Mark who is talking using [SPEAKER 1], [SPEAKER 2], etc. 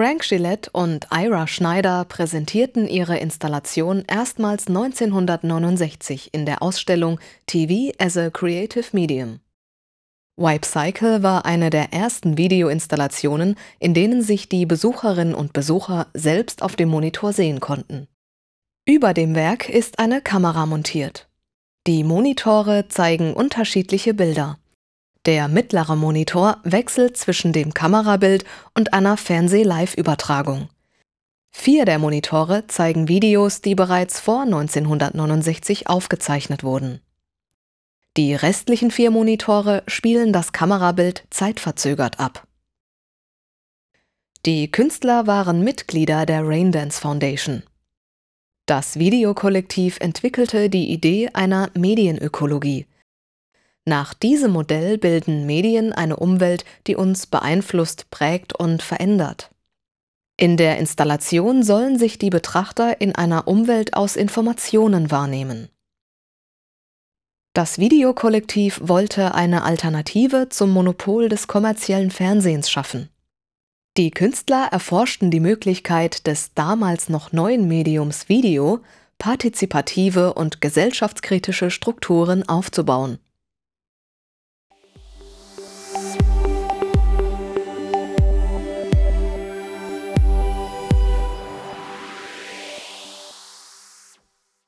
[SPEAKER 1] Frank Gillette und Ira Schneider präsentierten ihre Installation erstmals 1969 in der Ausstellung TV as a Creative Medium. Wipe Cycle war eine der ersten Videoinstallationen, in denen sich die Besucherinnen und Besucher selbst auf dem Monitor sehen konnten. Über dem Werk ist eine Kamera montiert. Die Monitore zeigen unterschiedliche Bilder. Der mittlere Monitor wechselt zwischen dem Kamerabild und einer Fernseh-Live-Übertragung. Vier der Monitore zeigen Videos, die bereits vor 1969 aufgezeichnet wurden. Die restlichen vier Monitore spielen das Kamerabild zeitverzögert ab. Die Künstler waren Mitglieder der Raindance Foundation. Das Videokollektiv entwickelte die Idee einer Medienökologie, nach diesem Modell bilden Medien eine Umwelt, die uns beeinflusst, prägt und verändert. In der Installation sollen sich die Betrachter in einer Umwelt aus Informationen wahrnehmen. Das Videokollektiv wollte eine Alternative zum Monopol des kommerziellen Fernsehens schaffen. Die Künstler erforschten die Möglichkeit des damals noch neuen Mediums Video, partizipative und gesellschaftskritische Strukturen aufzubauen